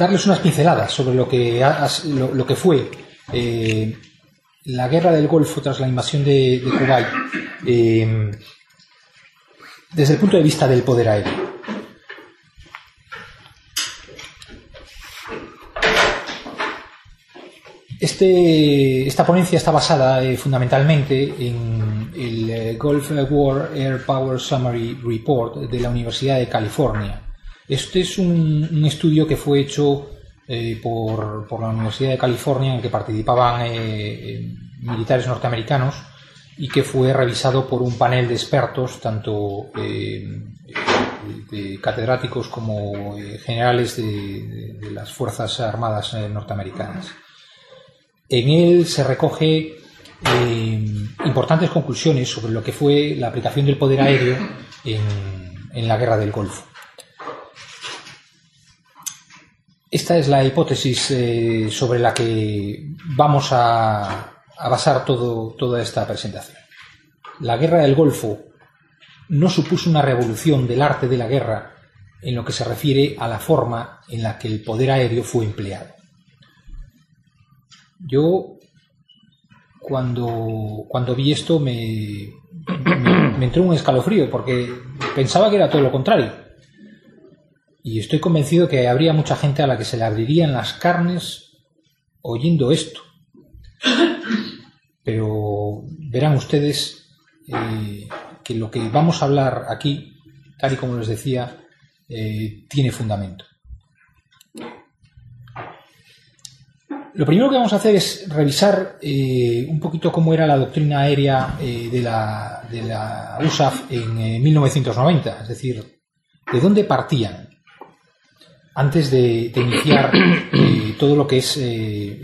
darles unas pinceladas sobre lo que, fue eh, la guerra del Golfo tras la invasión de, Kuwait eh, desde el punto de vista del poder aéreo. Este, esta ponencia está basada eh, fundamentalmente en el Gulf War Air Power Summary Report de la Universidad de California, este es un, estudio que fue hecho eh, por, la Universidad de California en que participaban eh, militares norteamericanos y que fue revisado por un panel de expertos, tanto eh, de catedráticos como generales de, las Fuerzas Armadas norteamericanas. En él se recoge importantes conclusiones sobre lo que fue la aplicación del poder aéreo en la guerra del Golfo. Esta es la hipótesis eh, sobre la que vamos a, basar toda esta presentación. La guerra del Golfo no supuso una revolución del arte de la guerra en lo que se refiere a la forma en la que el poder aéreo fue empleado. Yo, cuando, cuando vi esto, me, entró un escalofrío porque pensaba que era todo lo contrario y estoy convencido que habría mucha gente a la que se le abrirían las carnes oyendo esto. Pero verán ustedes eh, que lo que vamos a hablar aquí, tal y como les decía, eh, tiene fundamento. Lo primero que vamos a hacer es revisar eh, un poquito cómo era la doctrina aérea de, la, de, la, USAF en 1990, es decir, de dónde partían antes de, iniciar eh, todo lo que es, eh,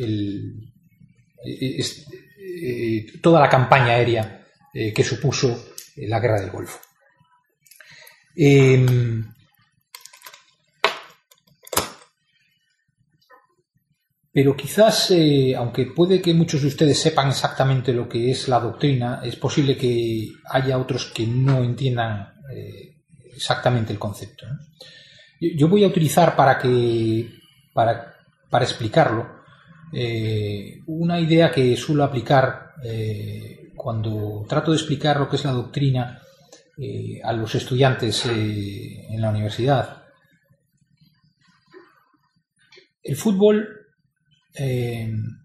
eh, toda la campaña aérea que supuso la guerra del Golfo. Pero quizás, aunque puede que muchos de ustedes sepan exactamente lo que es la doctrina, es posible que haya otros que no entiendan exactamente el concepto. Yo voy a utilizar para que para, explicarlo eh, una idea que suelo aplicar eh, cuando trato de explicar lo que es la doctrina eh, a los estudiantes en la universidad. El fútbol en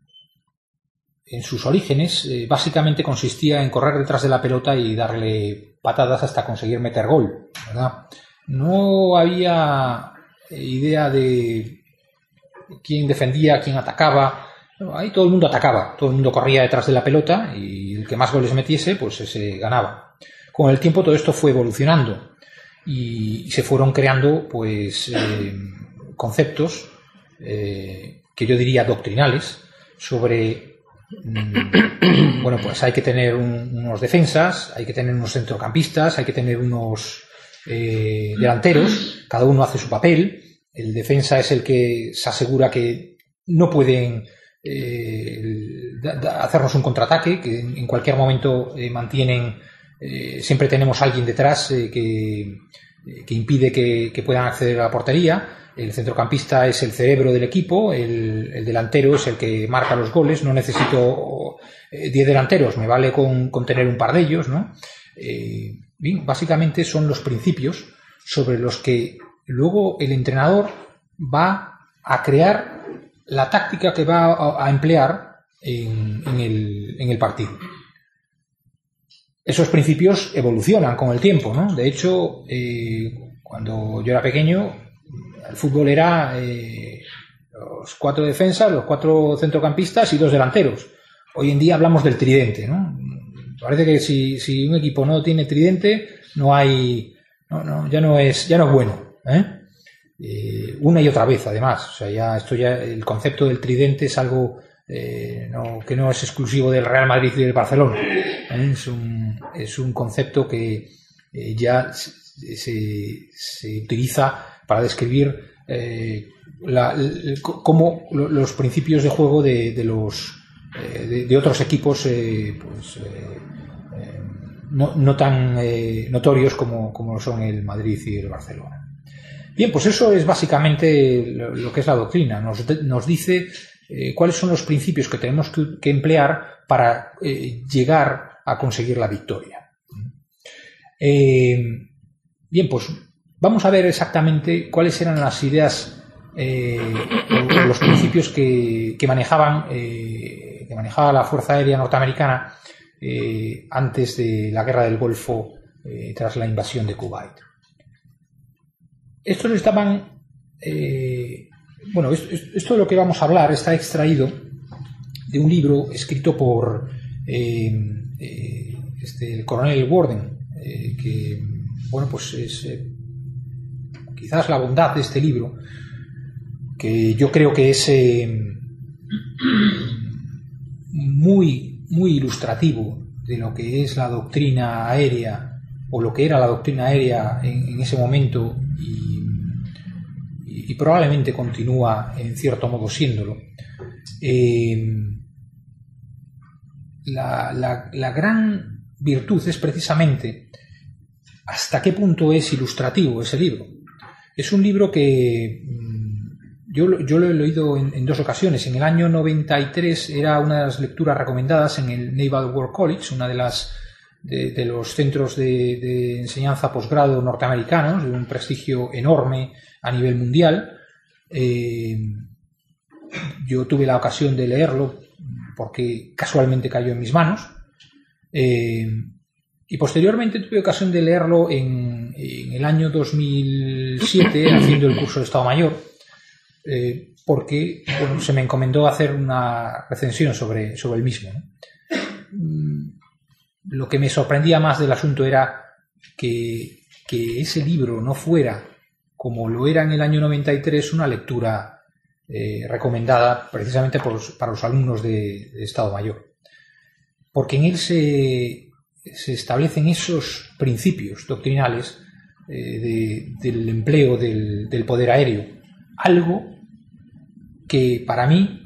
sus orígenes básicamente consistía en correr detrás de la pelota y darle patadas hasta conseguir meter gol. No había eh, idea de quién defendía, quién atacaba. ahí todo el mundo atacaba, todo el mundo corría detrás de la pelota y el que más goles metiese, pues ese ganaba. Con el tiempo todo esto fue evolucionando y se fueron creando pues eh, conceptos eh, que yo diría doctrinales sobre mm, bueno pues hay que tener unos defensas hay que tener unos centrocampistas hay que tener unos eh, delanteros, cada uno hace su papel. El defensa es el que se asegura que no pueden eh, hacernos un contraataque, que en cualquier momento eh, mantienen, siempre tenemos alguien detrás que, impide que, puedan acceder a la portería. El centrocampista es el cerebro del equipo, el, delantero es el que marca los goles. No necesito 10 delanteros, me vale con, con, tener un par de ellos, ¿no? Bien, básicamente son los principios sobre los que luego el entrenador va a crear la táctica que va a, emplear en, el, partido. Esos principios evolucionan con el tiempo, ¿no? De hecho, eh, cuando yo era pequeño, el fútbol era eh, los cuatro defensas, los cuatro centrocampistas y dos delanteros. Hoy en día hablamos del tridente, ¿no? Parece que si, un equipo no tiene tridente, no hay. ya no es, ya no es bueno. ¿eh? Eh, una y otra vez, además. O sea, ya esto ya, el concepto del tridente es algo eh, que no es exclusivo del Real Madrid y del Barcelona. Es un, es, un, concepto que ya se, utiliza para describir cómo los principios de juego de, los de, otros equipos pues, no, tan notorios como, como son el Madrid y el Barcelona. Bien, pues eso es básicamente lo, que es la doctrina. Nos, nos dice cuáles son los principios que tenemos que, emplear para llegar a conseguir la victoria. bien, pues vamos a ver exactamente cuáles eran las ideas eh, los principios que, manejaban eh, que manejaba la Fuerza Aérea Norteamericana eh, antes de la Guerra del Golfo tras la invasión de Kuwait. Estos estaban bueno, esto, de lo que vamos a hablar está extraído de un libro escrito por este, el coronel Warden, que, bueno, pues es quizás la bondad de este libro que yo creo que es eh, muy, muy ilustrativo de lo que es la doctrina aérea o lo que era la doctrina aérea en, ese momento y, probablemente continúa en cierto modo siéndolo. Eh, la, la gran virtud es precisamente hasta qué punto es ilustrativo ese libro. Es un libro que yo, lo he leído en, dos ocasiones. En el año 93 era una de las lecturas recomendadas en el Naval War College, una de las de, los centros de, enseñanza posgrado norteamericanos, de un prestigio enorme a nivel mundial. Eh, yo tuve la ocasión de leerlo porque casualmente cayó en mis manos. Eh, y posteriormente tuve ocasión de leerlo en, el año 2007 haciendo el curso de Estado Mayor eh, porque se me encomendó hacer una recensión sobre, sobre el mismo. Mm, lo que me sorprendía más del asunto era que, ese libro no fuera, como lo era en el año 93, una lectura eh, recomendada precisamente para los alumnos de, Estado Mayor. Porque en él se, establecen esos principios doctrinales eh, del empleo del poder aéreo algo que para mí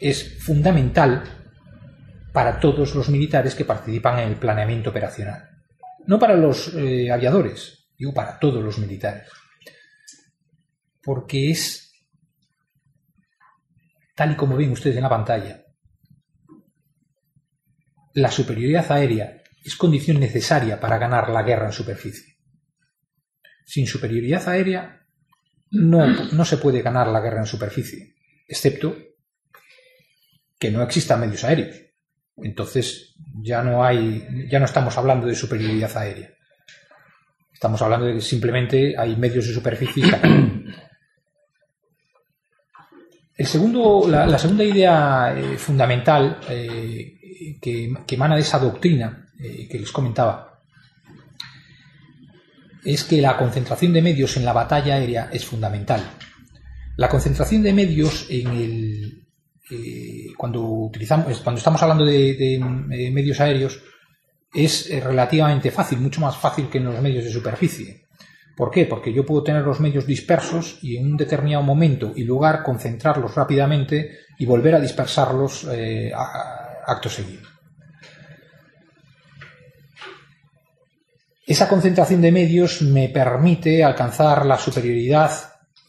es fundamental para todos los militares que participan en el planeamiento operacional. No para los eh, aviadores, digo para todos los militares. Porque es, tal y como ven ustedes en la pantalla, la superioridad aérea es condición necesaria para ganar la guerra en superficie. Sin superioridad aérea no, no se puede ganar la guerra en superficie, excepto que no existan medios aéreos. Entonces ya no hay, ya no estamos hablando de superioridad aérea. Estamos hablando de que simplemente hay medios de superficie El segundo, la, segunda idea eh, fundamental eh, que, emana de esa doctrina eh, que les comentaba es que la concentración de medios en la batalla aérea es fundamental. La concentración de medios en el eh, cuando utilizamos cuando estamos hablando de, eh, medios aéreos es eh, relativamente fácil, mucho más fácil que en los medios de superficie. ¿Por qué? Porque yo puedo tener los medios dispersos y en un determinado momento y lugar concentrarlos rápidamente y volver a dispersarlos acto seguido. Esa concentración de medios me permite alcanzar la superioridad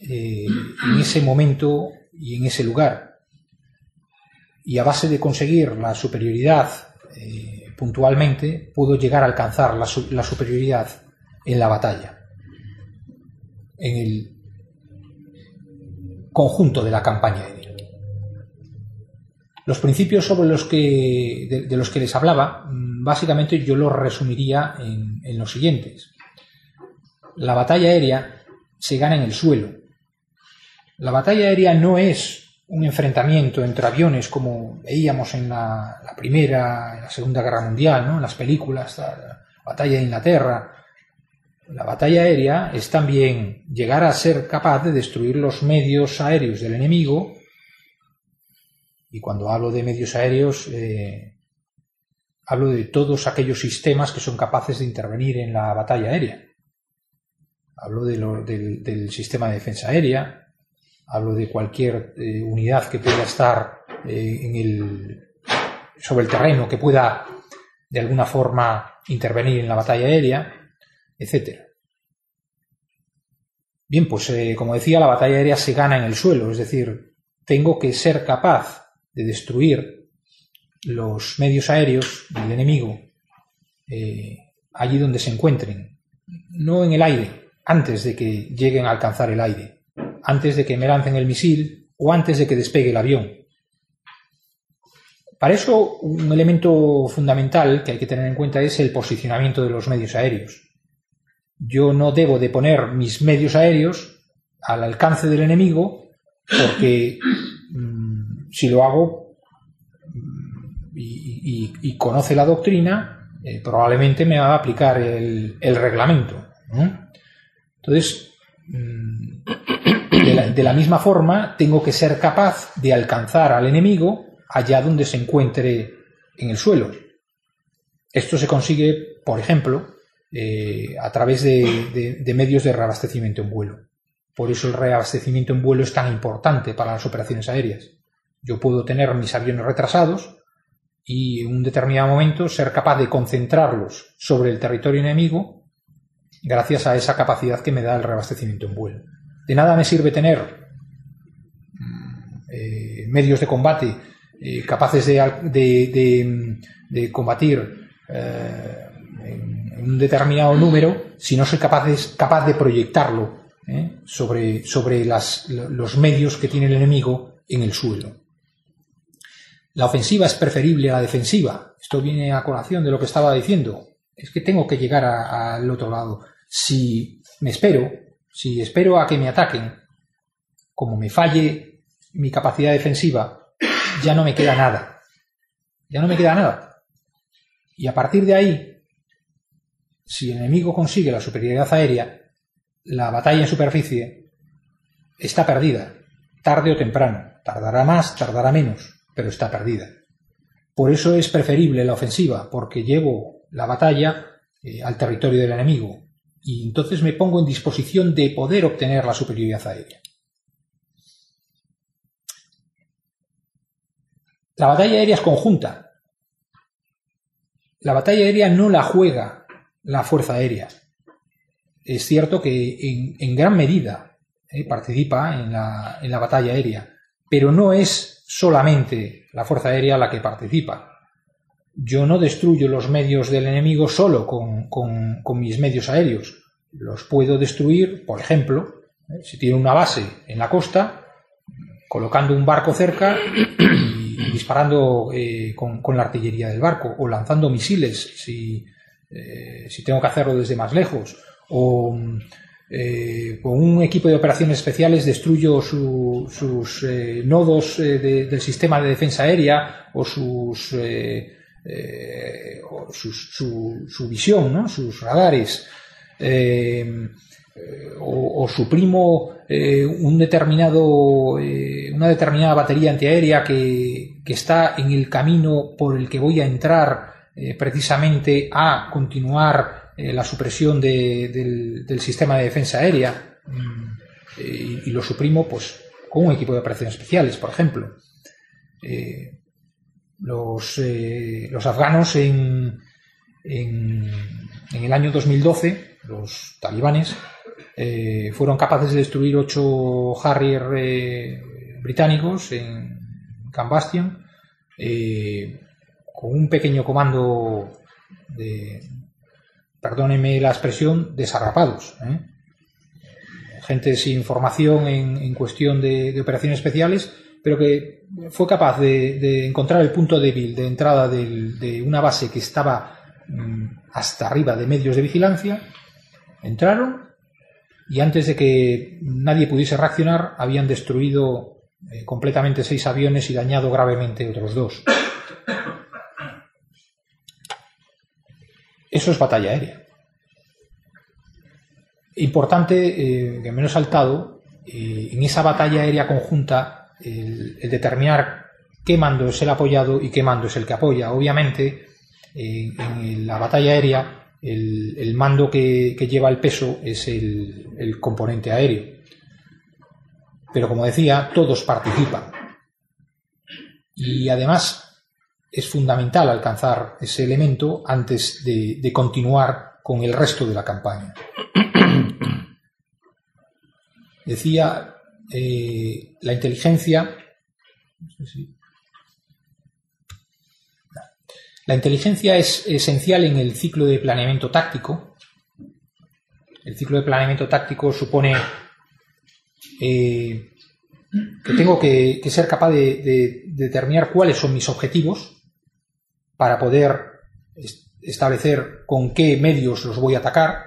en ese momento y en ese lugar. Y a base de conseguir la superioridad eh, puntualmente, puedo llegar a alcanzar la, superioridad en la batalla, en el conjunto de la campaña. Los principios sobre los que, de, los que les hablaba, mm, básicamente yo los resumiría en los siguientes. La batalla aérea se gana en el suelo. La batalla aérea no es un enfrentamiento entre aviones como veíamos en la, Primera, en la Segunda Guerra Mundial, ¿no? en las películas, la batalla de Inglaterra. La batalla aérea es también llegar a ser capaz de destruir los medios aéreos del enemigo y cuando hablo de medios aéreos, eh, hablo de todos aquellos sistemas que son capaces de intervenir en la batalla aérea. Hablo del, sistema de defensa aérea, hablo de cualquier eh, unidad que pueda estar eh, en el, sobre el terreno, que pueda de alguna forma intervenir en la batalla aérea, etc. Bien, pues eh, como decía, la batalla aérea se gana en el suelo, es decir, tengo que ser capaz de destruir los medios aéreos del enemigo allí donde se encuentren, no en el aire, antes de que lleguen a alcanzar el aire, antes de que me lancen el misil o antes de que despegue el avión. Para eso, un elemento fundamental que hay que tener en cuenta es el posicionamiento de los medios aéreos. Yo no debo de poner mis medios aéreos al alcance del enemigo porque mm, si lo hago mm, y, conoce la doctrina, eh, probablemente me va a aplicar el, reglamento. Entonces, de la misma forma, tengo que ser capaz de alcanzar al enemigo allá donde se encuentre en el suelo. Esto se consigue, por ejemplo, eh, a través de, medios de reabastecimiento en vuelo. Por eso el reabastecimiento en vuelo es tan importante para las operaciones aéreas. Yo puedo tener mis aviones retrasados y en un determinado momento ser capaz de concentrarlos sobre el territorio enemigo gracias a esa capacidad que me da el reabastecimiento en vuelo. De nada me sirve tener eh, medios de combate eh, capaces de, combatir eh, en, un determinado número si no soy capaz, de proyectarlo sobre, sobre los medios que tiene el enemigo en el suelo. La ofensiva es preferible a la defensiva. Esto viene a colación de lo que estaba diciendo. Es que tengo que llegar al otro lado. Si me espero, si espero a que me ataquen, como me falle mi capacidad defensiva, ya no me queda nada. Ya no me queda nada. Y a partir de ahí, si el enemigo consigue la superioridad aérea, la batalla en superficie está perdida, tarde o temprano. Tardará más, tardará menos, pero está perdida. Por eso es preferible la ofensiva, porque llevo la batalla eh, al territorio del enemigo y entonces me pongo en disposición de poder obtener la superioridad aérea. La batalla aérea es conjunta. La batalla aérea no la juega la Fuerza Aérea. Es cierto que en, gran medida eh, participa en la, en la batalla aérea, pero no es solamente la Fuerza Aérea la que participa. Yo no destruyo los medios del enemigo solo con, con, mis medios aéreos. Los puedo destruir, por ejemplo, eh, si tiene una base en la costa, colocando un barco cerca disparando eh, con, la artillería del barco o lanzando misiles si, eh, si tengo que hacerlo desde más lejos o eh, con un equipo de operaciones especiales destruyo sus nodos del sistema de defensa aérea o sus, su, su, visión, sus radares o, suprimo eh, un determinado, eh, una determinada batería antiaérea que, está en el camino por el que voy a entrar eh, precisamente a continuar la supresión del, sistema de defensa aérea mm, y, lo suprimo pues con un equipo de operaciones especiales, por ejemplo. Los, los, afganos en, en, en el año 2012, los talibanes, eh, fueron capaces de destruir ocho Harrier eh, británicos en Cambastion eh, con un pequeño comando de, perdóneme la expresión, desarrapados. Gente sin formación en, cuestión de, operaciones especiales, pero que fue capaz de, encontrar el punto débil de entrada de una base que estaba mm, hasta arriba de medios de vigilancia, entraron y antes de que nadie pudiese reaccionar habían destruido eh, completamente seis aviones y dañado gravemente otros dos. Eso es batalla aérea. Importante, eh, que menos saltado, eh, en esa batalla aérea conjunta, el, determinar qué mando es el apoyado y qué mando es el que apoya. Obviamente, en la batalla aérea el, mando que, lleva el peso es el, componente aéreo. Pero como decía, todos participan. Y además, es fundamental alcanzar ese elemento antes de, continuar con el resto de la campaña. Decía, eh, la inteligencia... La inteligencia es esencial en el ciclo de planeamiento táctico. El ciclo de planeamiento táctico supone eh, que tengo que, ser capaz de, determinar cuáles son mis objetivos para poder establecer con qué medios los voy a atacar,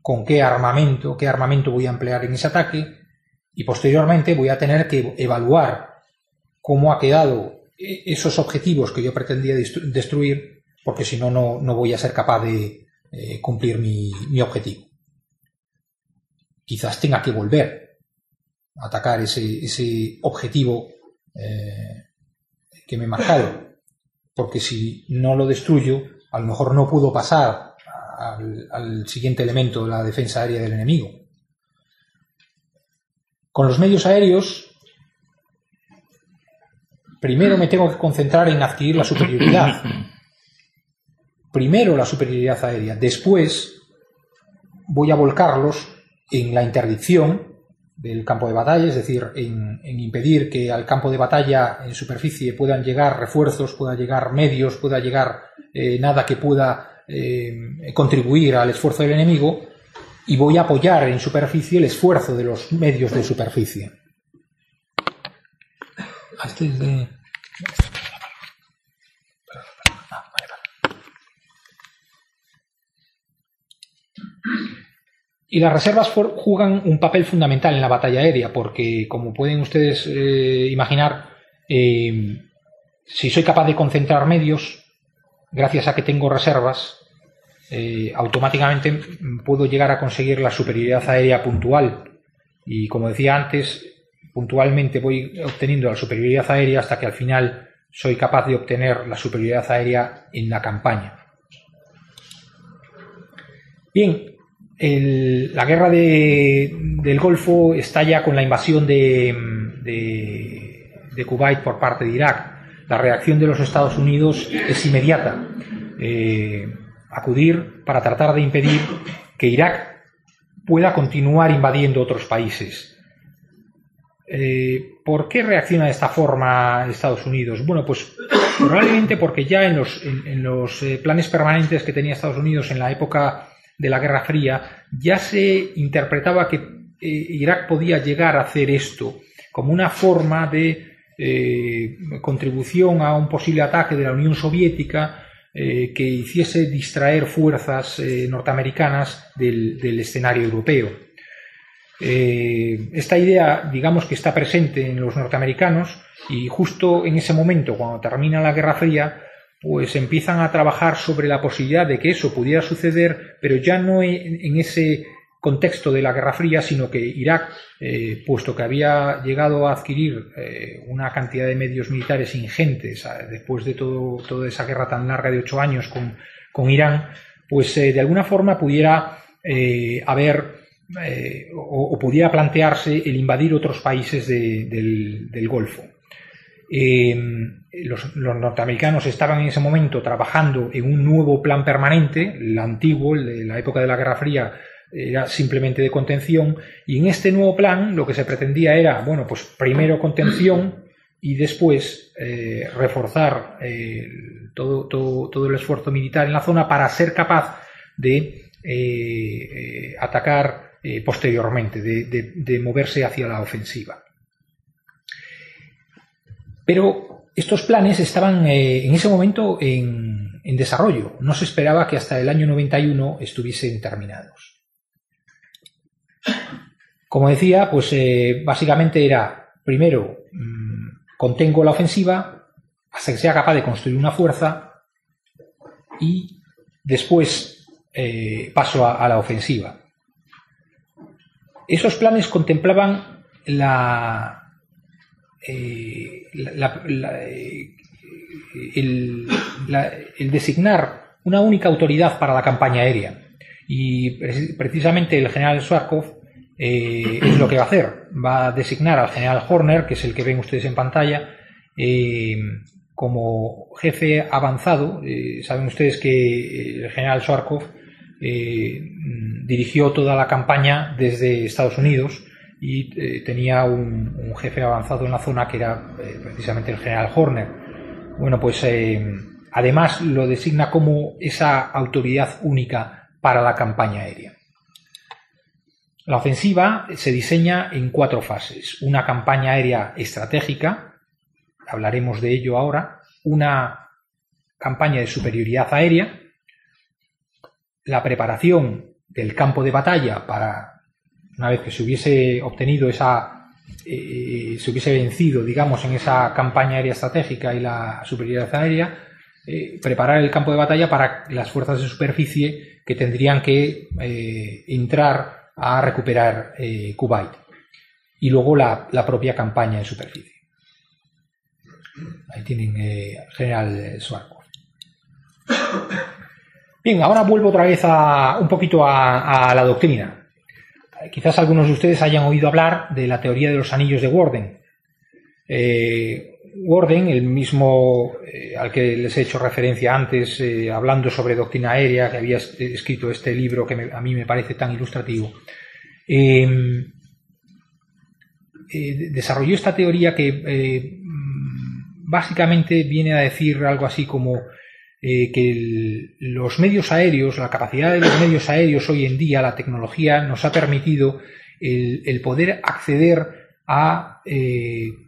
con qué armamento, qué armamento voy a emplear en ese ataque y posteriormente voy a tener que evaluar cómo ha quedado e, esos objetivos que yo pretendía destruir porque si no, no voy a ser capaz de eh, cumplir mi, objetivo. Quizás tenga que volver a atacar ese, objetivo eh, que me he marcado porque si no lo destruyo, a lo mejor no puedo pasar al, siguiente elemento de la defensa aérea del enemigo. Con los medios aéreos, primero me tengo que concentrar en adquirir la superioridad. Primero la superioridad aérea, después voy a volcarlos en la interdicción del campo de batalla, es decir, en, impedir que al campo de batalla en superficie puedan llegar refuerzos, pueda llegar medios, pueda llegar eh, nada que pueda eh, contribuir al esfuerzo del enemigo, y voy a apoyar en superficie el esfuerzo de los medios de superficie. Este Y las reservas juegan un papel fundamental en la batalla aérea, porque como pueden ustedes eh, imaginar, eh, si soy capaz de concentrar medios, gracias a que tengo reservas, eh, automáticamente puedo llegar a conseguir la superioridad aérea puntual. Y como decía antes, puntualmente voy obteniendo la superioridad aérea hasta que al final soy capaz de obtener la superioridad aérea en la campaña. Bien, la guerra del Golfo estalla con la invasión de, Kuwait por parte de Irak. La reacción de los Estados Unidos es inmediata. Eh, acudir para tratar de impedir que Irak pueda continuar invadiendo otros países. Eh, ¿Por qué reacciona de esta forma Estados Unidos? Bueno, pues probablemente porque ya en los, eh, planes permanentes que tenía Estados Unidos en la época de la Guerra Fría, ya se interpretaba que eh, Irak podía llegar a hacer esto como una forma de contribución a un posible ataque de la Unión Soviética eh, que hiciese distraer fuerzas norteamericanas del, escenario europeo. esta idea, digamos que está presente en los norteamericanos y justo en ese momento, cuando termina la Guerra Fría, pues empiezan a trabajar sobre la posibilidad de que eso pudiera suceder, pero ya no en, ese contexto de la Guerra Fría, sino que Irak, eh, puesto que había llegado a adquirir eh, una cantidad de medios militares ingentes después de todo, toda esa guerra tan larga de ocho años con, Irán, pues eh, de alguna forma pudiera haber o, pudiera plantearse el invadir otros países del Golfo. Em, los, norteamericanos estaban en ese momento trabajando en un nuevo plan permanente, el antiguo, el de la época de la Guerra Fría, era simplemente de contención, y en este nuevo plan lo que se pretendía era, bueno, pues primero contención y después eh, reforzar eh, todo, todo, el esfuerzo militar en la zona para ser capaz de eh, atacar posteriormente, de moverse hacia la ofensiva. Pero estos planes estaban en ese momento en, desarrollo. No se esperaba que hasta el año 91 estuviesen terminados. Como decía, pues eh, básicamente era, primero, mm, contengo la ofensiva hasta que sea capaz de construir una fuerza y después eh, paso a la ofensiva. Esos planes contemplaban la, eh, el, designar una única autoridad para la campaña aérea. Y precisamente el general Swarkov eh, es lo que va a hacer. Va a designar al general Horner, que es el que ven ustedes en pantalla, eh, como jefe avanzado. saben ustedes que el general Sharkov dirigió toda la campaña desde Estados Unidos y tenía un, jefe avanzado en la zona que era precisamente el general Horner. Bueno, pues además lo designa como esa autoridad única para la campaña aérea. La ofensiva se diseña en cuatro fases. Una campaña aérea estratégica, hablaremos de ello ahora, una campaña de superioridad aérea, la preparación del campo de batalla para, una vez que se hubiese obtenido esa, eh, se hubiese vencido, digamos, en esa campaña aérea estratégica y la superioridad aérea, eh, preparar el campo de batalla para las fuerzas de superficie que tendrían que eh, entrar a recuperar eh, Kuwait. Y luego la, propia campaña en superficie. Ahí tienen eh, general Swarkov. Bien, ahora vuelvo otra vez a, un poquito a, la doctrina. Quizás algunos de ustedes hayan oído hablar de la teoría de los anillos de Warden. Eh, Warden, el mismo eh, al que les he hecho referencia antes, eh, hablando sobre doctrina aérea, que había escrito este libro que a mí me parece tan ilustrativo, em, eh, desarrolló esta teoría que básicamente viene a decir algo así como que los medios aéreos, la capacidad de los medios aéreos hoy en día, la tecnología, nos ha permitido el poder acceder a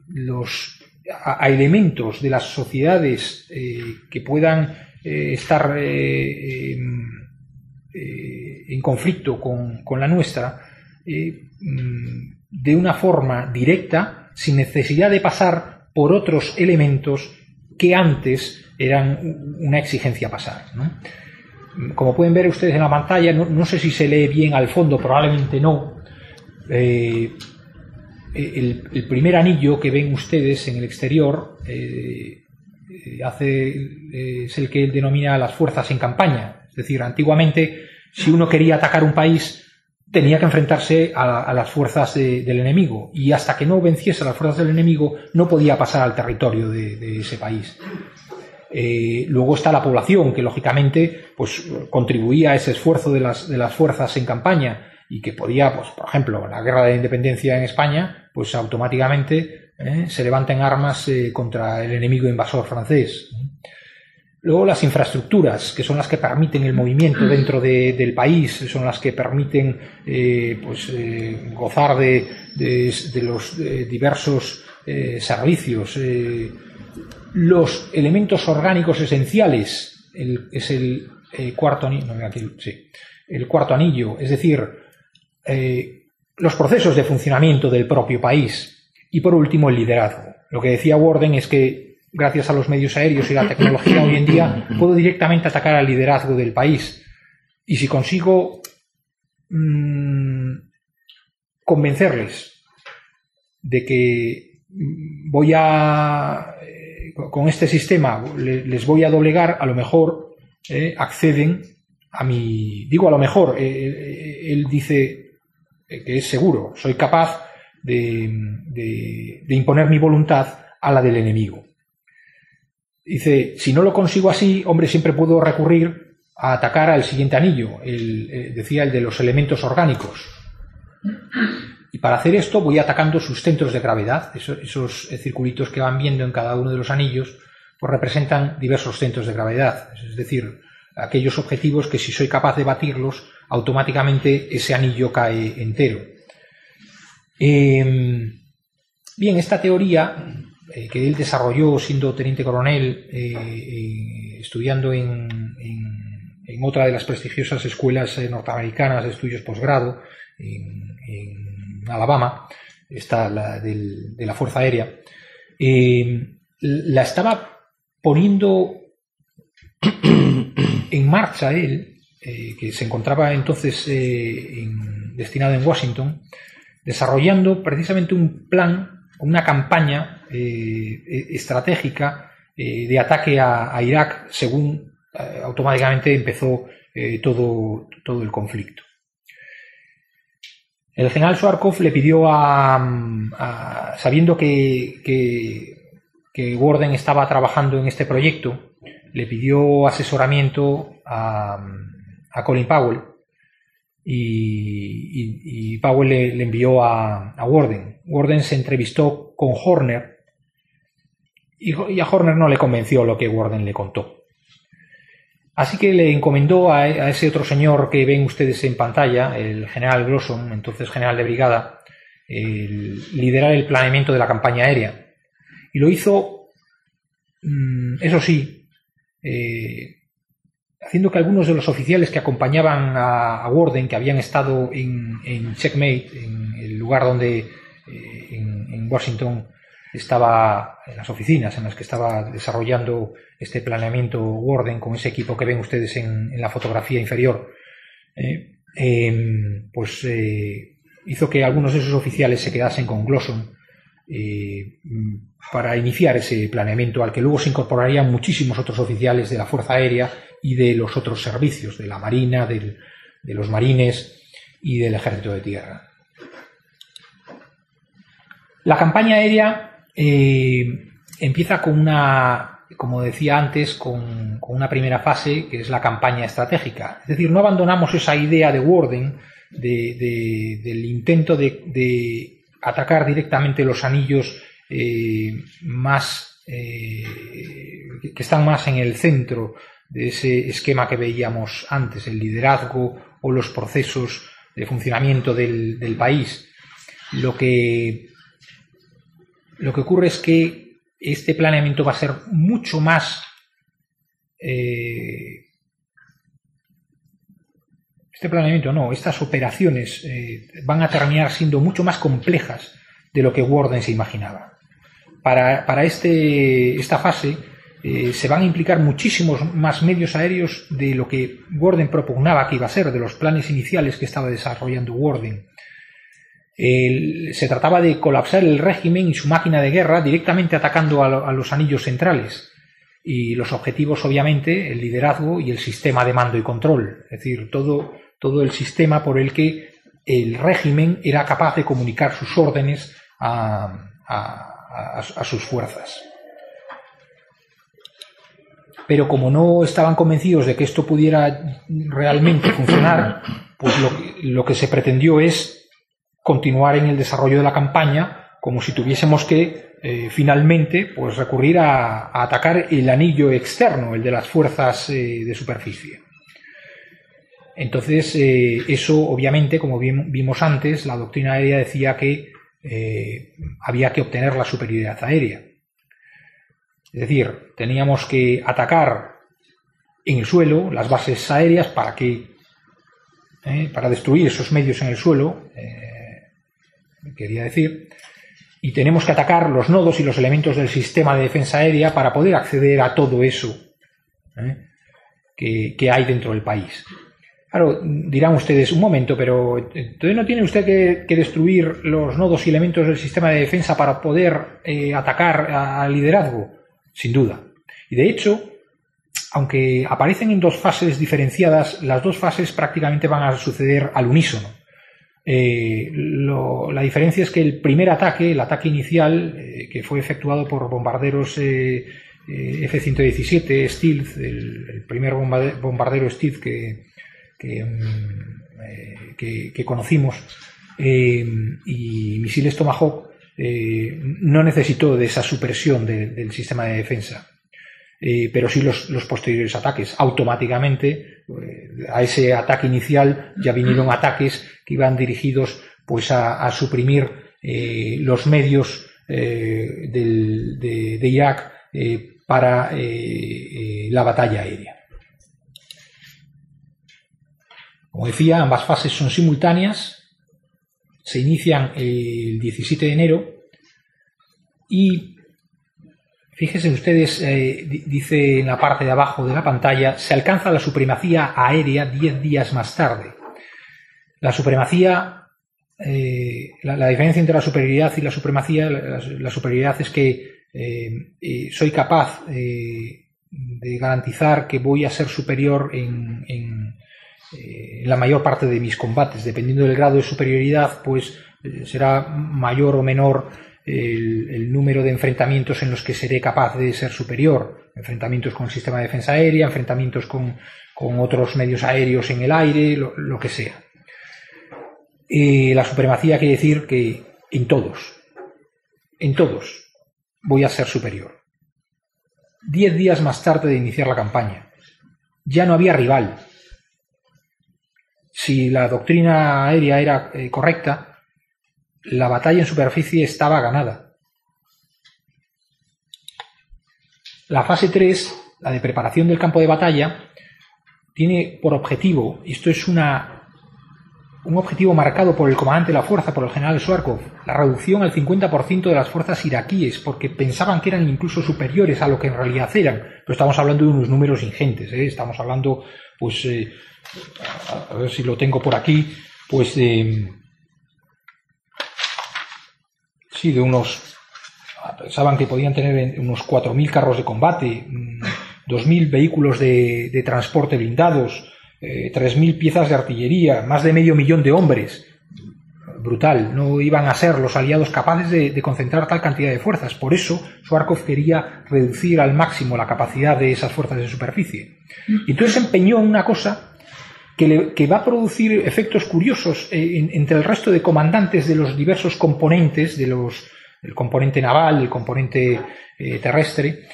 los a, elementos de las sociedades eh, que puedan eh, estar eh, en conflicto con, la nuestra mm, de una forma directa, sin necesidad de pasar por otros elementos que antes eran una exigencia pasar. Como pueden ver ustedes en la pantalla, no, sé si se lee bien al fondo, probablemente no, el, primer anillo que ven ustedes en el exterior eh, eh, eh, es el que él denomina las fuerzas en campaña. Es decir, antiguamente, si uno quería atacar un país, tenía que enfrentarse a, las fuerzas del enemigo y hasta que no venciese a las fuerzas del enemigo no podía pasar al territorio de, ese país. luego está la población, que lógicamente pues, contribuía a ese esfuerzo de las, de las fuerzas en campaña y que podía, pues, por ejemplo, la guerra de independencia en España, pues automáticamente ¿eh? se levantan armas eh, contra el enemigo invasor francés. Luego las infraestructuras, que son las que permiten el movimiento dentro del país, son las que permiten eh, pues, gozar de, los diversos servicios. los elementos orgánicos esenciales es el cuarto anillo, el cuarto anillo, es decir, eh, los procesos de funcionamiento del propio país y por último el liderazgo. Lo que decía Warden es que gracias a los medios aéreos y la tecnología hoy en día puedo directamente atacar al liderazgo del país y si consigo mm, convencerles de que voy a eh, con este sistema les voy a doblegar, a lo mejor eh, acceden a mi digo a lo mejor él dice que es seguro, soy capaz de, imponer mi voluntad a la del enemigo. Dice, si no lo consigo así, hombre, siempre puedo recurrir a atacar al siguiente anillo, el, eh, decía el de los elementos orgánicos. Y para hacer esto voy atacando sus centros de gravedad, esos, esos, circulitos que van viendo en cada uno de los anillos, pues representan diversos centros de gravedad, es decir, aquellos objetivos que si soy capaz de batirlos, automáticamente ese anillo cae entero. Em, bien, esta teoría eh, que él desarrolló siendo teniente coronel, eh, estudiando en, otra de las prestigiosas escuelas eh, norteamericanas de estudios posgrado, en, Alabama, está la de la Fuerza Aérea, em, la estaba poniendo en marcha él eh, que se encontraba entonces eh, destinado en Washington, desarrollando precisamente un plan, una campaña eh, estratégica de ataque a, Irak según automáticamente empezó todo, todo el conflicto. El general Swarkov le pidió a, sabiendo que, que Warden estaba trabajando en este proyecto, le pidió asesoramiento a, Colin Powell y, Powell le, envió a, Warden. Warden se entrevistó con Horner y, a Horner no le convenció lo que Warden le contó. Así que le encomendó a, ese otro señor que ven ustedes en pantalla, el general Glosson, entonces general de brigada, liderar el planeamiento de la campaña aérea. Y lo hizo, mm, eso sí, eh, haciendo que algunos de los oficiales que acompañaban a, Warden, que habían estado en, Checkmate, en el lugar donde eh, en, Washington estaba en las oficinas en las que estaba desarrollando este planeamiento Warden con ese equipo que ven ustedes en, la fotografía inferior, eh, em, pues hizo que algunos de esos oficiales se quedasen con Glosson eh, para iniciar ese planeamiento al que luego se incorporarían muchísimos otros oficiales de la Fuerza Aérea y de los otros servicios, de la Marina, de los Marines y del Ejército de Tierra. La campaña aérea eh, empieza con una, como decía antes, con, una primera fase que es la campaña estratégica. Es decir, no abandonamos esa idea de Warden, del intento de atacar directamente los anillos eh, más eh, que están más en el centro de ese esquema que veíamos antes, el liderazgo o los procesos de funcionamiento del, país. Lo que, lo que ocurre es que este planeamiento va a ser mucho más eh, este planeamiento no, estas operaciones eh, van a terminar siendo mucho más complejas de lo que Warden se imaginaba. Para, este, esta fase eh, se van a implicar muchísimos más medios aéreos de lo que Warden propugnaba que iba a ser, de los planes iniciales que estaba desarrollando Warden. se trataba de colapsar el régimen y su máquina de guerra directamente atacando a, a los anillos centrales y los objetivos, obviamente, el liderazgo y el sistema de mando y control. Es decir, todo, todo el sistema por el que el régimen era capaz de comunicar sus órdenes a, sus fuerzas. Pero como no estaban convencidos de que esto pudiera realmente funcionar, pues lo, que se pretendió es continuar en el desarrollo de la campaña como si tuviésemos que eh, finalmente pues recurrir a, atacar el anillo externo, el de las fuerzas eh, de superficie. Entonces, eh, eso obviamente, como vimos antes, la doctrina aérea decía que eh, había que obtener la superioridad aérea. Es decir, teníamos que atacar en el suelo las bases aéreas para que eh, para destruir esos medios en el suelo, quería decir, y tenemos que atacar los nodos y los elementos del sistema de defensa aérea para poder acceder a todo eso que hay dentro del país. Claro, dirán ustedes, un momento, pero entonces no tiene usted que, destruir los nodos y elementos del sistema de defensa para poder eh, atacar al liderazgo, sin duda. Y de hecho, aunque aparecen en dos fases diferenciadas, las dos fases prácticamente van a suceder al unísono. Eh, la diferencia es que el primer ataque, el ataque inicial, eh, que fue efectuado por bombarderos F-117 Stealth, el, primer bombardero Stealth que, Mm, eh, que, conocimos eh, y misiles Tomahawk eh, no necesitó de esa supresión del sistema de defensa. pero sí los, posteriores ataques. Automáticamente a ese ataque inicial ya vinieron ataques que iban dirigidos pues a, suprimir los medios de, Irak para la batalla aérea. Como decía, ambas fases son simultáneas, se inician el 17 de enero y fíjense ustedes, eh, dice en la parte de abajo de la pantalla, se alcanza la supremacía aérea 10 días más tarde. La supremacía, eh, la, diferencia entre la superioridad y la supremacía, la, superioridad es que eh, soy capaz de garantizar que voy a ser superior en eh, la mayor parte de mis combates. Dependiendo del grado de superioridad, pues eh, será mayor o menor el, número de enfrentamientos en los que seré capaz de ser superior, enfrentamientos con el sistema de defensa aérea, enfrentamientos con, otros medios aéreos en el aire, lo, que sea. la supremacía quiere decir que en todos, en todos, voy a ser superior. Diez días más tarde de iniciar la campaña, ya no había rival. Si la doctrina aérea era eh, correcta, la batalla en superficie estaba ganada. La fase 3, la de preparación del campo de batalla, tiene por objetivo, esto es una, un objetivo marcado por el comandante de la fuerza, por el general Suarkov, la reducción al 50% de las fuerzas iraquíes, porque pensaban que eran incluso superiores a lo que en realidad eran. Pero estamos hablando de unos números ingentes, ¿eh? estamos hablando, pues, eh, a ver si lo tengo por aquí, pues de sí, de unos, pensaban que podían tener unos 4.000 carros de combate, 2.000 mm, vehículos de, transporte blindados, 3.000 eh, piezas de artillería, más de medio millón de hombres. Brutal, no iban a ser los aliados capaces de, concentrar tal cantidad de fuerzas. Por eso, Suarkov quería reducir al máximo la capacidad de esas fuerzas de superficie. Y entonces empeñó en una cosa que, va a producir efectos curiosos eh, entre el resto de comandantes de los diversos componentes, de los, el componente naval, el componente eh, terrestre,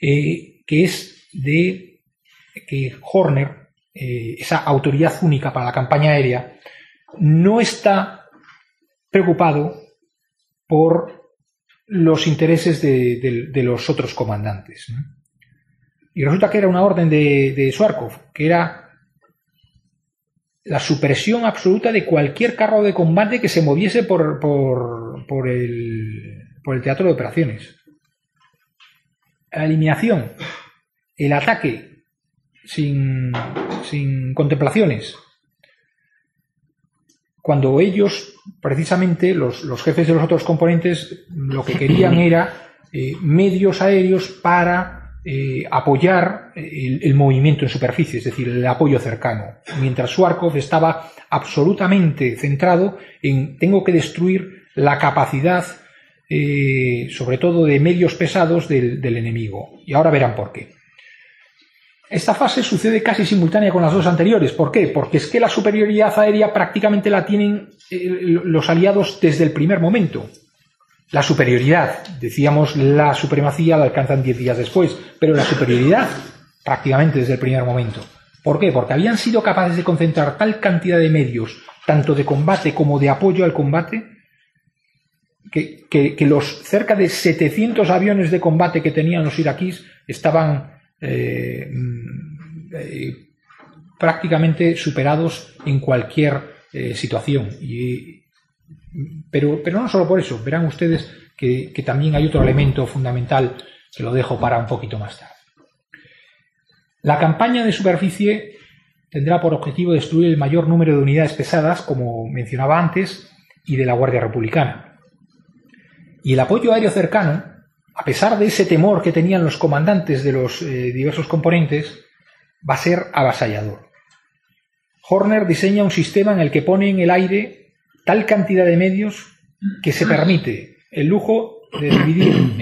eh, que es de que Horner, esa autoridad única para la campaña aérea, no está preocupado por los intereses de, los otros comandantes. Y resulta que era una orden de, Suarkov, que era la supresión absoluta de cualquier carro de combate que se moviese por, por, el, por el teatro de operaciones. La eliminación, el ataque sin, sin contemplaciones. Cuando ellos, precisamente, los, jefes de los otros componentes, lo que querían era eh, medios aéreos para eh, apoyar el, movimiento en superficie, es decir, el apoyo cercano, mientras Suarkov estaba absolutamente centrado en tengo que destruir la capacidad, eh, sobre todo de medios pesados del, enemigo. Y ahora verán por qué. Esta fase sucede casi simultánea con las dos anteriores. ¿Por qué? Porque es que la superioridad aérea prácticamente la tienen eh, los aliados desde el primer momento. La superioridad, decíamos, la supremacía la alcanzan diez días después, pero la superioridad prácticamente desde el primer momento. ¿Por qué? Porque habían sido capaces de concentrar tal cantidad de medios, tanto de combate como de apoyo al combate, que, los cerca de 700 aviones de combate que tenían los iraquíes estaban eh, mm, eh, prácticamente superados en cualquier eh, situación. Y, pero, pero no solo por eso, verán ustedes que, también hay otro elemento fundamental que lo dejo para un poquito más tarde. La campaña de superficie tendrá por objetivo destruir el mayor número de unidades pesadas, como mencionaba antes, y de la Guardia Republicana. Y el apoyo aéreo cercano, a pesar de ese temor que tenían los comandantes de los eh, diversos componentes, va a ser avasallador. Horner diseña un sistema en el que pone en el aire tal cantidad de medios que se permite el lujo de dividir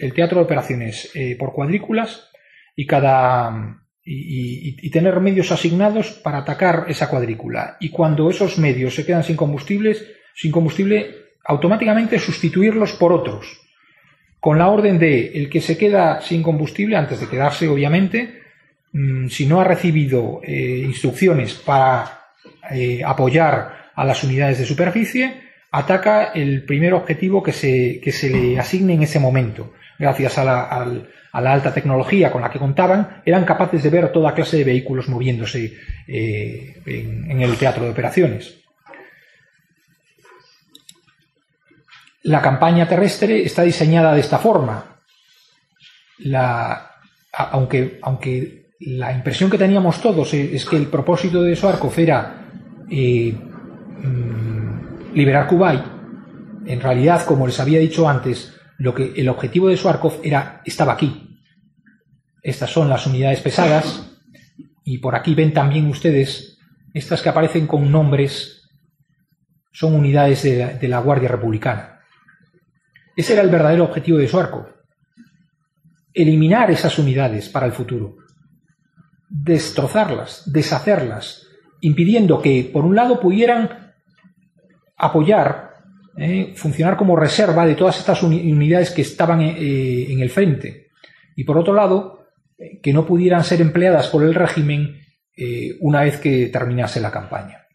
el, teatro de operaciones eh, por cuadrículas y cada y, tener medios asignados para atacar esa cuadrícula. Y cuando esos medios se quedan sin combustibles, sin combustible, automáticamente sustituirlos por otros. Con la orden de el que se queda sin combustible, antes de quedarse, obviamente, mm, si no ha recibido eh, instrucciones para eh, apoyar a las unidades de superficie, ataca el primer objetivo que se, se le asigne en ese momento. Gracias a la, alta tecnología con la que contaban, eran capaces de ver toda clase de vehículos moviéndose eh, en, el teatro de operaciones. La campaña terrestre está diseñada de esta forma. aunque, la impresión que teníamos todos es, que el propósito de Soarkov era eh, Mm, liberar Kuwait, en realidad, como les había dicho antes, lo que el objetivo de Suarkov era estaba aquí. Estas son las unidades pesadas y por aquí ven también ustedes estas que aparecen con nombres son unidades de, la Guardia Republicana. Ese era el verdadero objetivo de su arco. Eliminar esas unidades para el futuro. Destrozarlas, deshacerlas, impidiendo que, por un lado, pudieran apoyar, eh, funcionar como reserva de todas estas unidades que estaban eh, en el frente. Y por otro lado, que no pudieran ser empleadas por el régimen eh, una vez que terminase la campaña.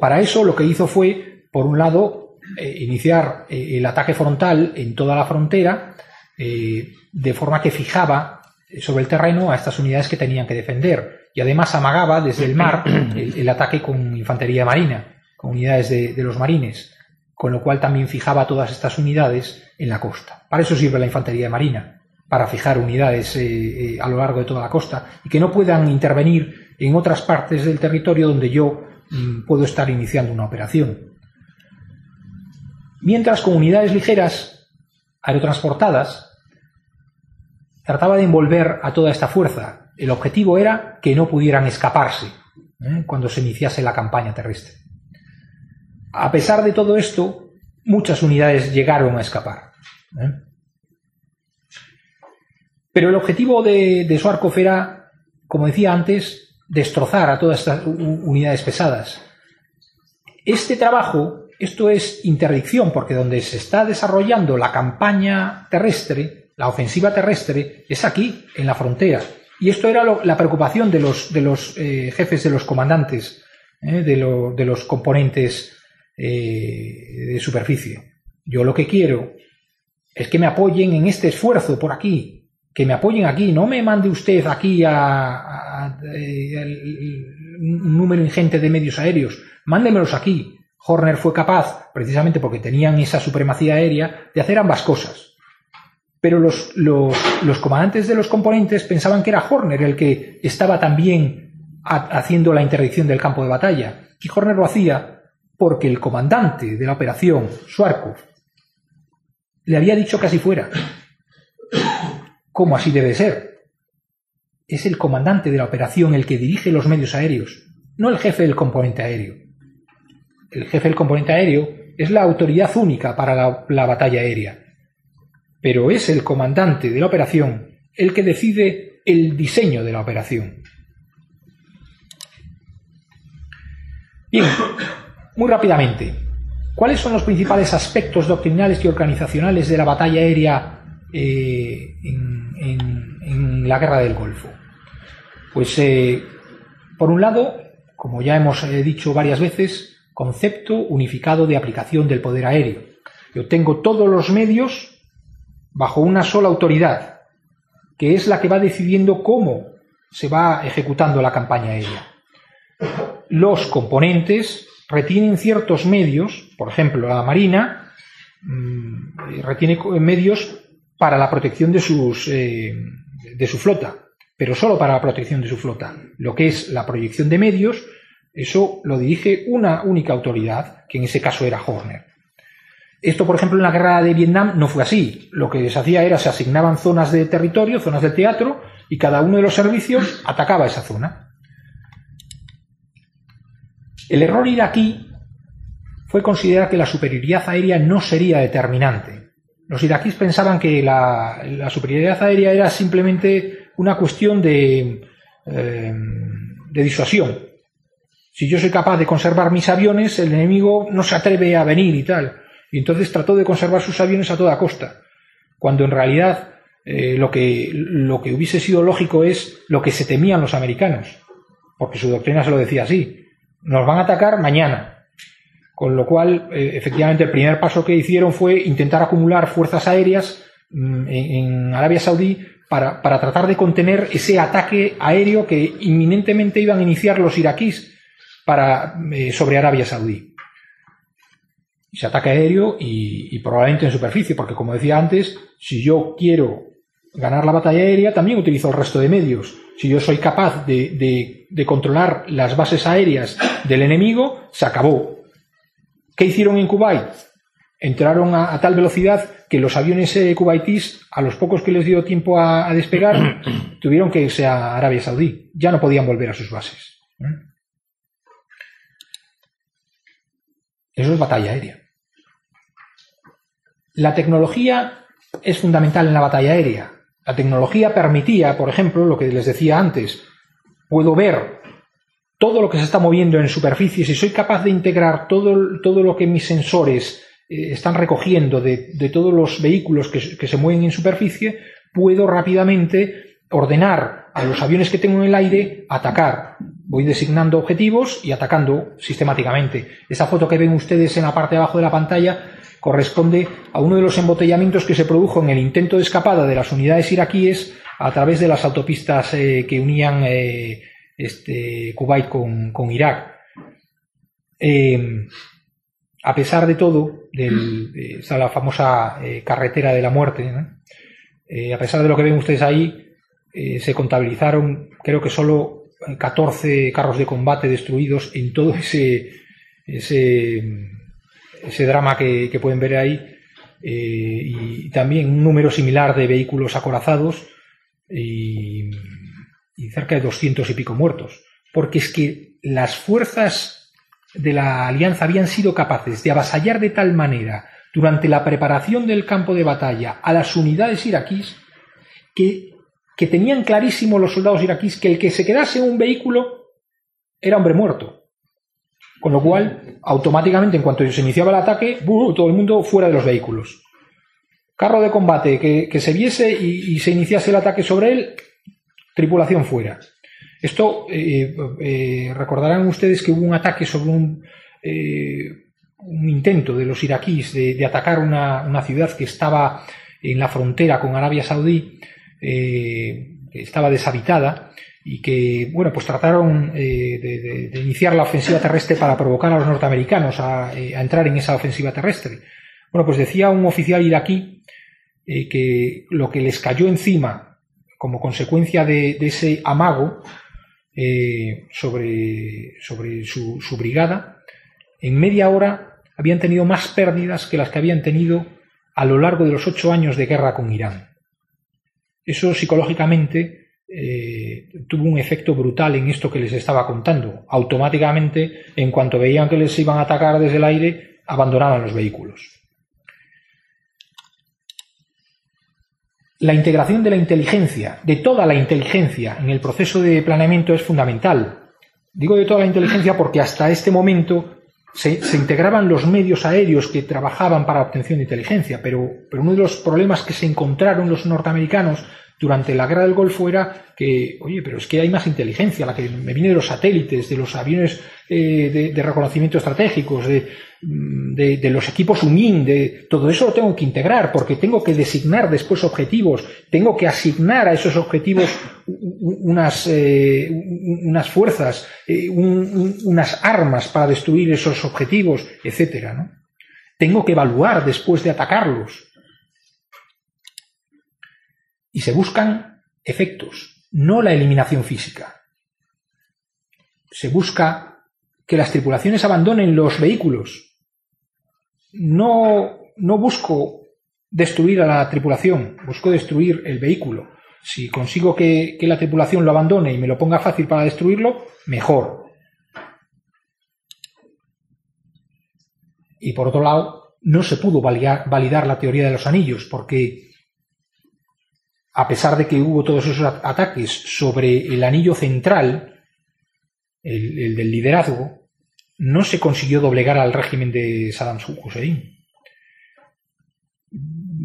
Para eso lo que hizo fue, por un lado, eh, iniciar eh, el ataque frontal en toda la frontera, de forma que fijaba sobre el terreno a estas unidades que tenían que defender y además amagaba desde el mar el, ataque con infantería marina, con unidades de, de los marines, con lo cual también fijaba todas estas unidades en la costa. Para eso sirve la infantería marina, para fijar unidades eh, eh, a lo largo de toda la costa y que no puedan intervenir en otras partes del territorio donde yo mm, puedo estar iniciando una operación. Mientras con unidades ligeras, aerotransportadas, trataba de envolver a toda esta fuerza. El objetivo era que no pudieran escaparse ¿eh? cuando se iniciase la campaña terrestre. A pesar de todo esto, muchas unidades llegaron a escapar. Pero el objetivo de, de Swarkov era, como decía antes, destrozar a todas estas unidades pesadas. Este trabajo, esto es interdicción, porque donde se está desarrollando la campaña terrestre, la ofensiva terrestre, es aquí, en la frontera. Y esto era la preocupación de los, de los eh, jefes, de los comandantes, eh, de, de, los componentes eh, de superficie. Yo lo que quiero es que me apoyen en este esfuerzo por aquí, que me apoyen aquí, no me mande usted aquí a, un número ingente de medios aéreos, mándemelos aquí. Horner fue capaz, precisamente porque tenían esa supremacía aérea, de hacer ambas cosas. Pero los, comandantes de los componentes pensaban que era Horner el que estaba también haciendo la interdicción del campo de batalla. Y Horner lo hacía porque el comandante de la operación, Schwarzkopf, le había dicho que así fuera. ¿Cómo así debe ser? Es el comandante de la operación el que dirige los medios aéreos, no el jefe del componente aéreo. El jefe del componente aéreo es la autoridad única para la, batalla aérea, pero es el comandante de la operación el que decide el diseño de la operación. Bien, muy rápidamente, ¿cuáles son los principales aspectos doctrinales y organizacionales de la batalla aérea eh, en, la guerra del Golfo? Pues, eh, por un lado, como ya hemos eh, dicho varias veces, concepto unificado de aplicación del poder aéreo. Yo tengo todos los medios bajo una sola autoridad, que es la que va decidiendo cómo se va ejecutando la campaña aérea. Los componentes retienen ciertos medios, por ejemplo, la Marina mm, retiene medios para la protección de, sus, eh, de su flota, pero solo para la protección de su flota. Lo que es la proyección de medios, eso lo dirige una única autoridad, que en ese caso era Horner. Esto, por ejemplo, en la guerra de Vietnam no fue así. Lo que se hacía era se asignaban zonas de territorio, zonas de teatro, y cada uno de los servicios atacaba esa zona. El error iraquí fue considerar que la superioridad aérea no sería determinante. Los iraquíes pensaban que la, superioridad aérea era simplemente una cuestión de, eh, de disuasión. Si yo soy capaz de conservar mis aviones, el enemigo no se atreve a venir y tal. Y entonces trató de conservar sus aviones a toda costa. Cuando en realidad eh, lo, que, lo que hubiese sido lógico es lo que se temían los americanos. Porque su doctrina se lo decía así. Nos van a atacar mañana. Con lo cual, eh, efectivamente, el primer paso que hicieron fue intentar acumular fuerzas aéreas mm, en, Arabia Saudí para, tratar de contener ese ataque aéreo que inminentemente iban a iniciar los iraquíes para, eh, sobre Arabia Saudí. Ese ataque aéreo y, probablemente en superficie, porque como decía antes, si yo quiero ganar la batalla aérea, también utilizo el resto de medios. Si yo soy capaz de, de controlar las bases aéreas del enemigo, se acabó. ¿Qué hicieron en Kuwait? Entraron a, tal velocidad que los aviones eh, kuwaitíes, a los pocos que les dio tiempo a, despegar, tuvieron que irse a Arabia Saudí. Ya no podían volver a sus bases. Eso es batalla aérea. La tecnología es fundamental en la batalla aérea. La tecnología permitía, por ejemplo, lo que les decía antes, puedo ver todo lo que se está moviendo en superficie, si soy capaz de integrar todo, todo lo que mis sensores eh, están recogiendo de, todos los vehículos que, que se mueven en superficie, puedo rápidamente ordenar a los aviones que tengo en el aire atacar. Voy designando objetivos y atacando sistemáticamente. Esa foto que ven ustedes en la parte de abajo de la pantalla corresponde a uno de los embotellamientos que se produjo en el intento de escapada de las unidades iraquíes a través de las autopistas eh, que unían eh, este, Kuwait con, Irak. Eh, a pesar de todo, del, está la famosa carretera de la muerte, a pesar de lo que ven ustedes ahí, se contabilizaron creo que solo 14 carros de combate destruidos en todo ese, ese drama que, pueden ver ahí, eh, y también un número similar de vehículos acorazados y, cerca de 200 y pico muertos. Porque es que las fuerzas de la alianza habían sido capaces de avasallar de tal manera durante la preparación del campo de batalla a las unidades iraquíes que, que tenían clarísimo los soldados iraquíes que el que se quedase en un vehículo era hombre muerto. Con lo cual, automáticamente, en cuanto se iniciaba el ataque, todo el mundo fuera de los vehículos. Carro de combate que, se viese y, se iniciase el ataque sobre él, tripulación fuera. Esto, eh, eh, recordarán ustedes que hubo un ataque sobre un, eh, un intento de los iraquíes de, atacar una, ciudad que estaba en la frontera con Arabia Saudí, que estaba deshabitada, y que, bueno, pues trataron eh, de, iniciar la ofensiva terrestre para provocar a los norteamericanos a, eh, entrar en esa ofensiva terrestre. Bueno, pues decía un oficial iraquí eh, que lo que les cayó encima como consecuencia de, ese amago sobre, sobre su brigada, en media hora habían tenido más pérdidas que las que habían tenido a lo largo de los ocho años de guerra con Irán. Eso psicológicamente eh, tuvo un efecto brutal en esto que les estaba contando. Automáticamente, en cuanto veían que les iban a atacar desde el aire, abandonaban los vehículos. La integración de la inteligencia, de toda la inteligencia en el proceso de planeamiento es fundamental. Digo de toda la inteligencia porque hasta este momento se, integraban los medios aéreos que trabajaban para obtención de inteligencia, pero, pero uno de los problemas que se encontraron los norteamericanos durante la guerra del Golfo era que, oye, pero es que hay más inteligencia, la que me viene de los satélites, de los aviones eh, de, reconocimiento estratégicos, mm, de, los equipos UNIN, de todo eso lo tengo que integrar, porque tengo que designar después objetivos, tengo que asignar a esos objetivos unas, eh, unas fuerzas, eh, unas armas para destruir esos objetivos, etcétera, ¿no? Tengo que evaluar después de atacarlos y se buscan efectos, no la eliminación física. Se busca que las tripulaciones abandonen los vehículos. No, no busco destruir a la tripulación, busco destruir el vehículo. Si consigo que, la tripulación lo abandone y me lo ponga fácil para destruirlo, mejor. Y por otro lado, no se pudo validar la teoría de los anillos, porque a pesar de que hubo todos esos ataques sobre el anillo central, el, del liderazgo, no se consiguió doblegar al régimen de Saddam Hussein.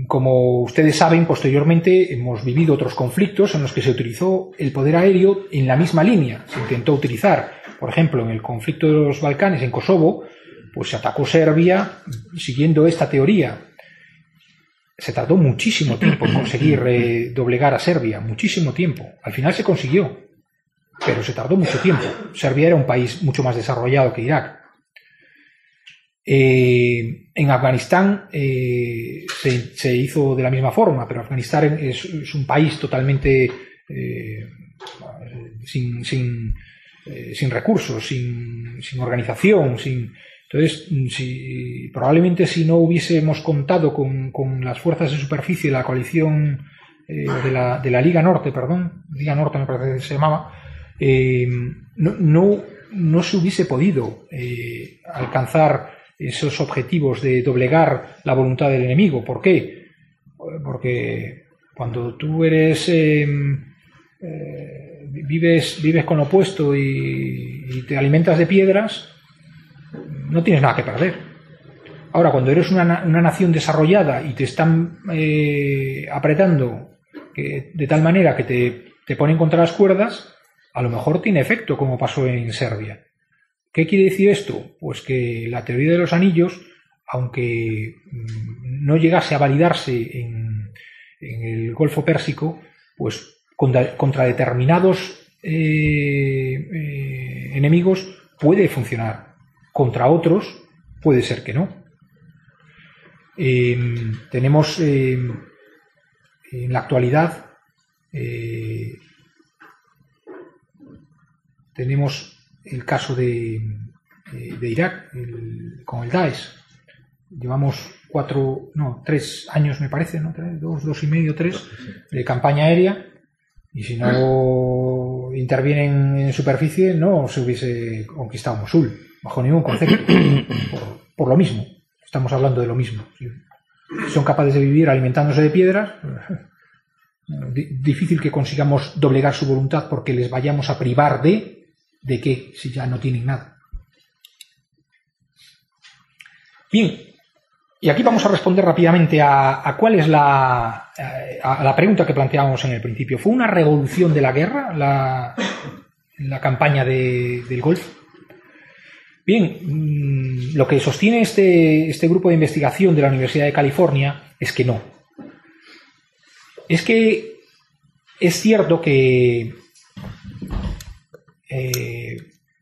Como ustedes saben, posteriormente hemos vivido otros conflictos en los que se utilizó el poder aéreo en la misma línea. Se intentó utilizar, por ejemplo, en el conflicto de los Balcanes, en Kosovo, pues se atacó Serbia siguiendo esta teoría se tardó muchísimo tiempo en conseguir eh, doblegar a Serbia, muchísimo tiempo. Al final se consiguió, pero se tardó mucho tiempo. Serbia era un país mucho más desarrollado que Irak. Eh, en Afganistán eh, se, hizo de la misma forma, pero Afganistán es, un país totalmente sin, sin, recursos, sin, sin organización, sin, entonces, si, probablemente si no hubiésemos contado con, las fuerzas de superficie de la coalición eh, de, la, de, la, Liga Norte, perdón, Liga Norte me parece que se llamaba, eh, no, no, se hubiese podido eh, alcanzar esos objetivos de doblegar la voluntad del enemigo. ¿Por qué? Porque cuando tú eres eh, vives, vives con lo opuesto y, te alimentas de piedras, no tienes nada que perder. Ahora, cuando eres una, nación desarrollada y te están apretando de tal manera que te, te ponen contra las cuerdas, a lo mejor tiene efecto, como pasó en Serbia. ¿Qué quiere decir esto? Pues que la teoría de los anillos, aunque mm, no llegase a validarse en, el Golfo Pérsico, pues contra, determinados eh, eh, enemigos puede funcionar. Contra otros puede ser que no. Em, tenemos em, en la actualidad eh, tenemos el caso de, eh, de Irak con el Daesh. Llevamos cuatro, no, tres años me parece, ¿no? dos, dos y medio, tres, de campaña aérea. Y si no intervienen en superficie, no se hubiese conquistado Mosul, bajo ningún concepto. Por, lo mismo. Estamos hablando de lo mismo. son capaces de vivir alimentándose de piedras, difícil que consigamos doblegar su voluntad porque les vayamos a privar de ¿De qué? Si ya no tienen nada. Bien, y aquí vamos a responder rápidamente a, cuál es la, a, la pregunta que planteábamos en el principio. ¿Fue una revolución de la guerra la, la campaña del Golfo? Bien, mm, lo que sostiene este, este grupo de investigación de la Universidad de California es que no. Es que es cierto que eh,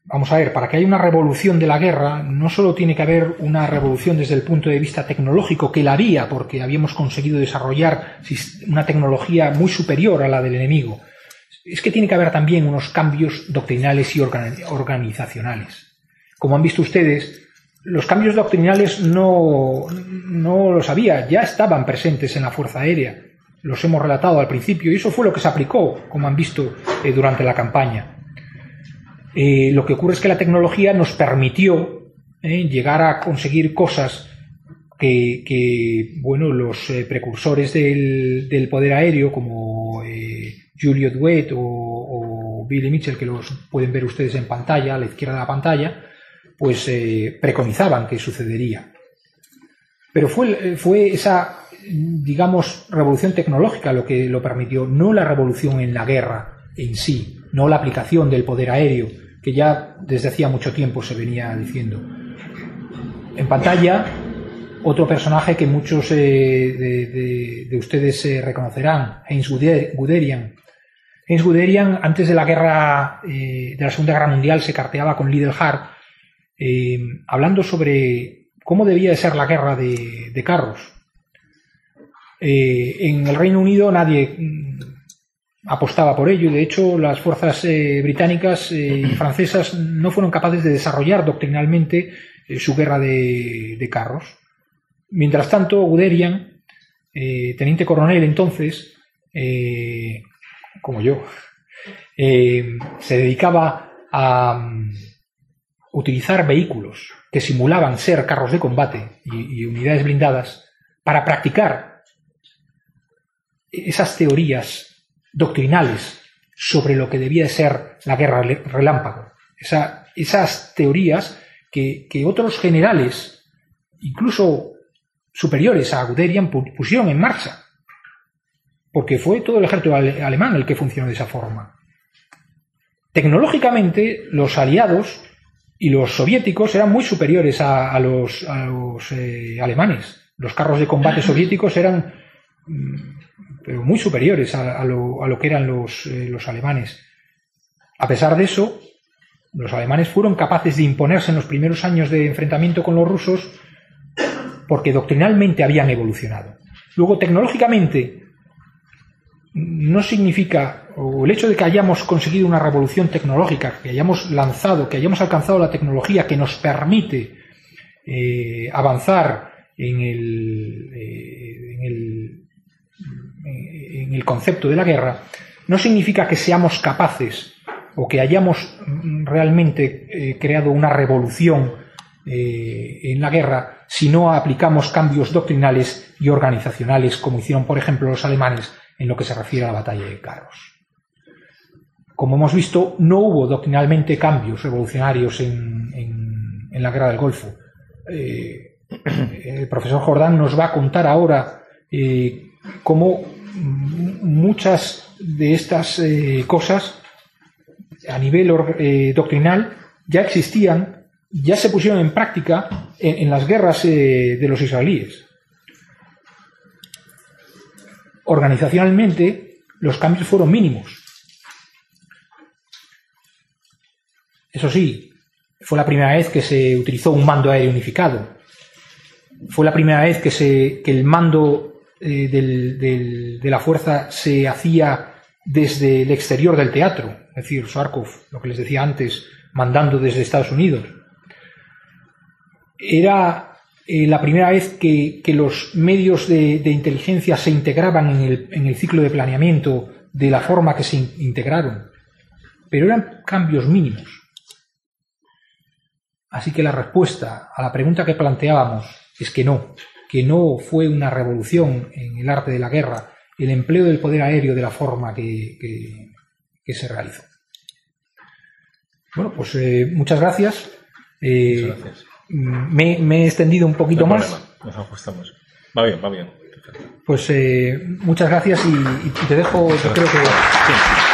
vamos a ver, para que haya una revolución de la guerra, no solo tiene que haber una revolución desde el punto de vista tecnológico, que la había, porque habíamos conseguido desarrollar una tecnología muy superior a la del enemigo, es que tiene que haber también unos cambios doctrinales y organizacionales. Como han visto ustedes, los cambios doctrinales no, no los había, ya estaban presentes en la Fuerza Aérea. Los hemos relatado al principio y eso fue lo que se aplicó, como han visto eh, durante la campaña. Eh, lo que ocurre es que la tecnología nos permitió eh, llegar a conseguir cosas que, bueno, los eh, precursores del, poder aéreo, como Julio Duet o, Billy Mitchell, que los pueden ver ustedes en pantalla, a la izquierda de la pantalla, pues preconizaban que sucedería. Pero fue, fue esa, digamos, revolución tecnológica lo que lo permitió, no la revolución en la guerra en sí, no la aplicación del poder aéreo, que ya desde hacía mucho tiempo se venía diciendo. En pantalla, otro personaje que muchos eh, de, ustedes eh, reconocerán, Heinz Guderian. Heinz Guderian, antes de la guerra, eh, de la Segunda Guerra Mundial, se carteaba con Lidl Hart, hablando sobre cómo debía de ser la guerra de carros. en el Reino Unido nadie apostaba por ello y de hecho las fuerzas eh, británicas eh, y francesas no fueron capaces de desarrollar doctrinalmente eh, su guerra de, carros. Mientras tanto, Guderian, teniente coronel entonces, como yo, se dedicaba a mm, utilizar vehículos que simulaban ser carros de combate y unidades blindadas para practicar esas teorías doctrinales sobre lo que debía ser la guerra relámpago. esas teorías que, otros generales, incluso superiores a Guderian, pusieron en marcha. Porque fue todo el ejército alemán el que funcionó de esa forma. Tecnológicamente, los aliados y los soviéticos eran muy superiores a, los, eh, alemanes. Los carros de combate soviéticos eran mm, pero muy superiores a, lo, que eran eh, los, alemanes. A pesar de eso, los alemanes fueron capaces de imponerse en los primeros años de enfrentamiento con los rusos porque doctrinalmente habían evolucionado. Luego, tecnológicamente, no significa, o el hecho de que hayamos conseguido una revolución tecnológica, que hayamos lanzado, que hayamos alcanzado la tecnología que nos permite eh, avanzar en el, eh, en el en el concepto de la guerra, no significa que seamos capaces o que hayamos realmente eh, creado una revolución eh, en la guerra si no aplicamos cambios doctrinales y organizacionales como hicieron, por ejemplo, los alemanes en lo que se refiere a la batalla de Carros. Como hemos visto, no hubo doctrinalmente cambios revolucionarios en, la guerra del Golfo. Eh, el profesor Jordán nos va a contar ahora eh, cómo muchas de estas eh, cosas a nivel doctrinal ya existían, ya se pusieron en práctica en las guerras de los israelíes. Organizacionalmente, los cambios fueron mínimos Eso sí, fue la primera vez que se utilizó un mando aéreo unificado. Fue la primera vez que, se, el mando eh, de la fuerza se hacía desde el exterior del teatro, es decir, Sarkov, lo que les decía antes, mandando desde Estados Unidos. Era eh, la primera vez que, los medios de, inteligencia se integraban en el, en el ciclo de planeamiento de la forma que se integraron, pero eran cambios mínimos. Así que la respuesta a la pregunta que planteábamos es que no, que no fue una revolución en el arte de la guerra el empleo del poder aéreo de la forma que, se realizó. Bueno, pues eh, muchas gracias. Eh, muchas gracias. Me, he extendido un poquito más. Nos ajustamos. Va bien, va bien. Pues eh, muchas gracias y, te dejo, creo que...